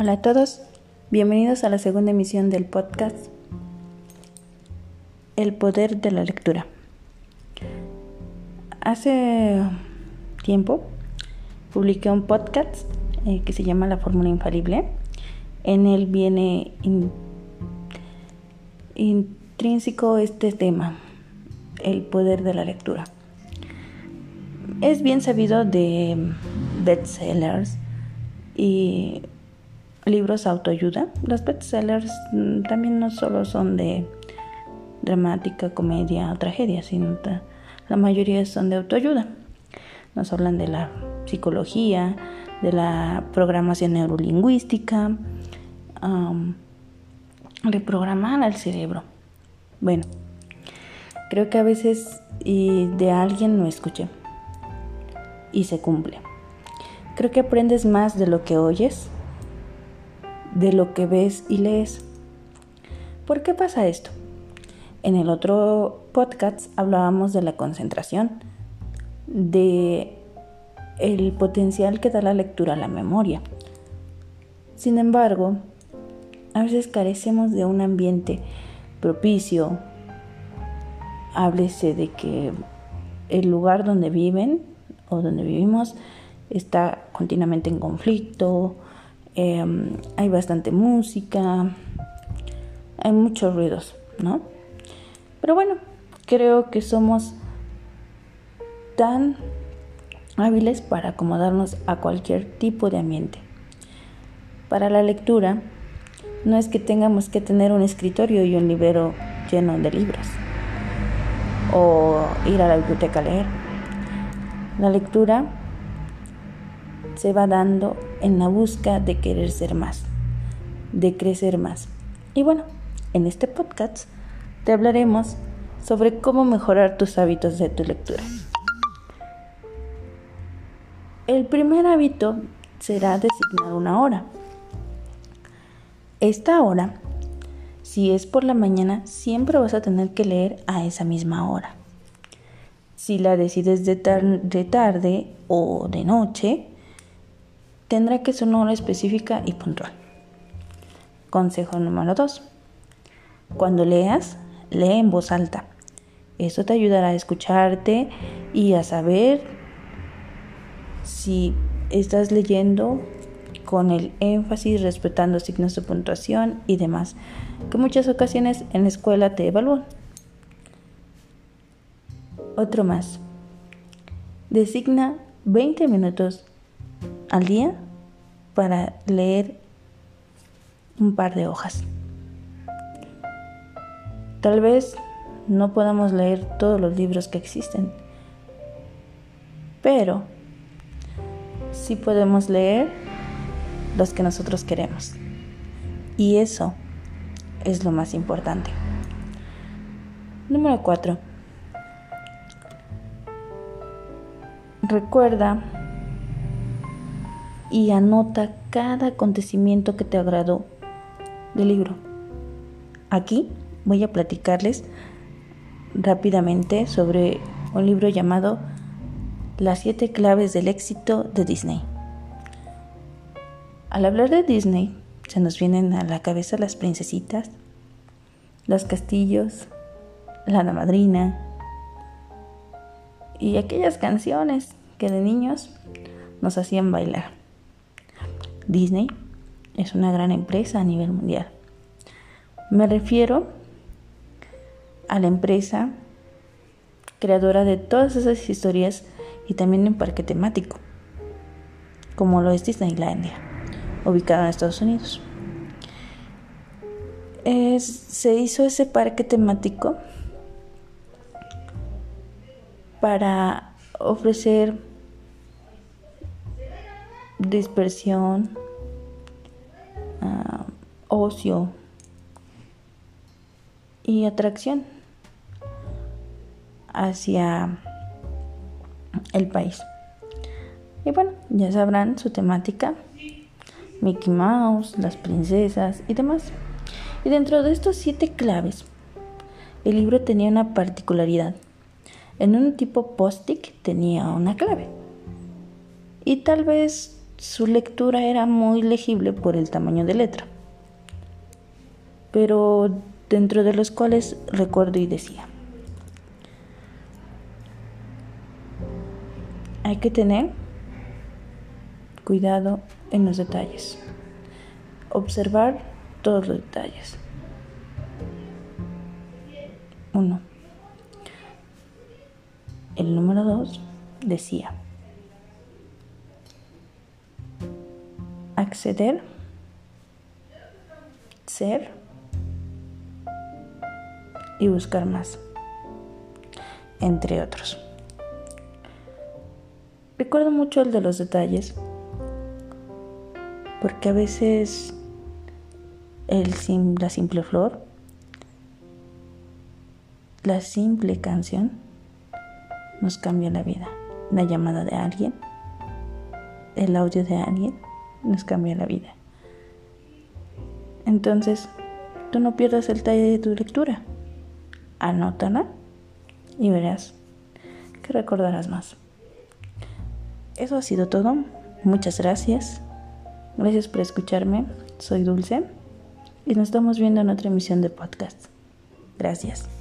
Hola a todos, bienvenidos a la segunda emisión del podcast El poder de la lectura. Hace tiempo publiqué un podcast eh, que se llama La Fórmula Infalible. En él viene intrínseco este tema, el poder de la lectura. Es bien sabido de bestsellers y libros autoayuda. Los bestsellers mm, también no solo son de dramática, comedia o tragedia, sino la mayoría son de autoayuda. Nos hablan de la psicología, de la programación neurolingüística, reprogramar al cerebro. Bueno, creo que a veces de alguien no escuché y se cumple. Creo que aprendes más de lo que oyes de lo que ves y lees. ¿Por qué pasa esto? En el otro podcast hablábamos de la concentración, de el potencial que da la lectura a la memoria. Sin embargo, a veces carecemos de un ambiente propicio. Háblese de que el lugar donde viven o donde vivimos está continuamente en conflicto, Em, hay bastante música, hay muchos ruidos, ¿no? Pero bueno, creo que somos tan hábiles para acomodarnos a cualquier tipo de ambiente. Para la lectura, no es que tengamos que tener un escritorio y un librero lleno de libros o ir a la biblioteca a leer. La lectura se va dando en la busca de querer ser más, de crecer más. Y bueno, en este podcast te hablaremos sobre cómo mejorar tus hábitos de tu lectura. El primer hábito será designar una hora. Esta hora, si es por la mañana, siempre vas a tener que leer a esa misma hora. Si la decides de, de tarde o de noche, tendrá que ser una hora específica y puntual. Consejo número 2. Cuando leas, lee en voz alta. Eso te ayudará a escucharte y a saber si estás leyendo con el énfasis, respetando signos de puntuación y demás, que muchas ocasiones en la escuela te evalúan. Otro más. Designa 20 minutos al día para leer un par de hojas. Tal vez no podamos leer todos los libros que existen, pero sí podemos leer los que nosotros queremos. Y eso es lo más importante. Número 4. Recuerda y anota cada acontecimiento que te agradó del libro. Aquí voy a platicarles rápidamente sobre un libro llamado Las siete claves del éxito de Disney. Al hablar de Disney, se nos vienen a la cabeza las princesitas, los castillos, la madrina y aquellas canciones que de niños nos hacían bailar. Disney es una gran empresa a nivel mundial. Me refiero a la empresa creadora de todas esas historias y también un parque temático, como lo es Disneylandia, ubicado en Estados Unidos. se hizo ese parque temático para ofrecer dispersión, ah, ocio y atracción hacia el país. Y bueno, ya sabrán su temática, Mickey Mouse, las princesas y demás. Y dentro de estos siete claves, el libro tenía una particularidad. En un tipo post-it tenía una clave. Y tal vez su lectura era muy legible por el tamaño de letra, pero dentro de los cuales recuerdo y decía, hay que tener cuidado en los detalles, observar todos los detalles. Uno. El número dos decía, acceder, ser. Y buscar más, entre otros. Recuerdo mucho el de los detalles, porque a veces el la simple flor, la simple canción nos cambia la vida. La llamada de alguien, el audio de alguien nos cambia la vida. Entonces, tú no pierdas el talle de tu lectura. Anótala y verás que recordarás más. Eso ha sido todo. Muchas gracias. Gracias por escucharme. Soy Dulce y nos estamos viendo en otra emisión de podcast. Gracias.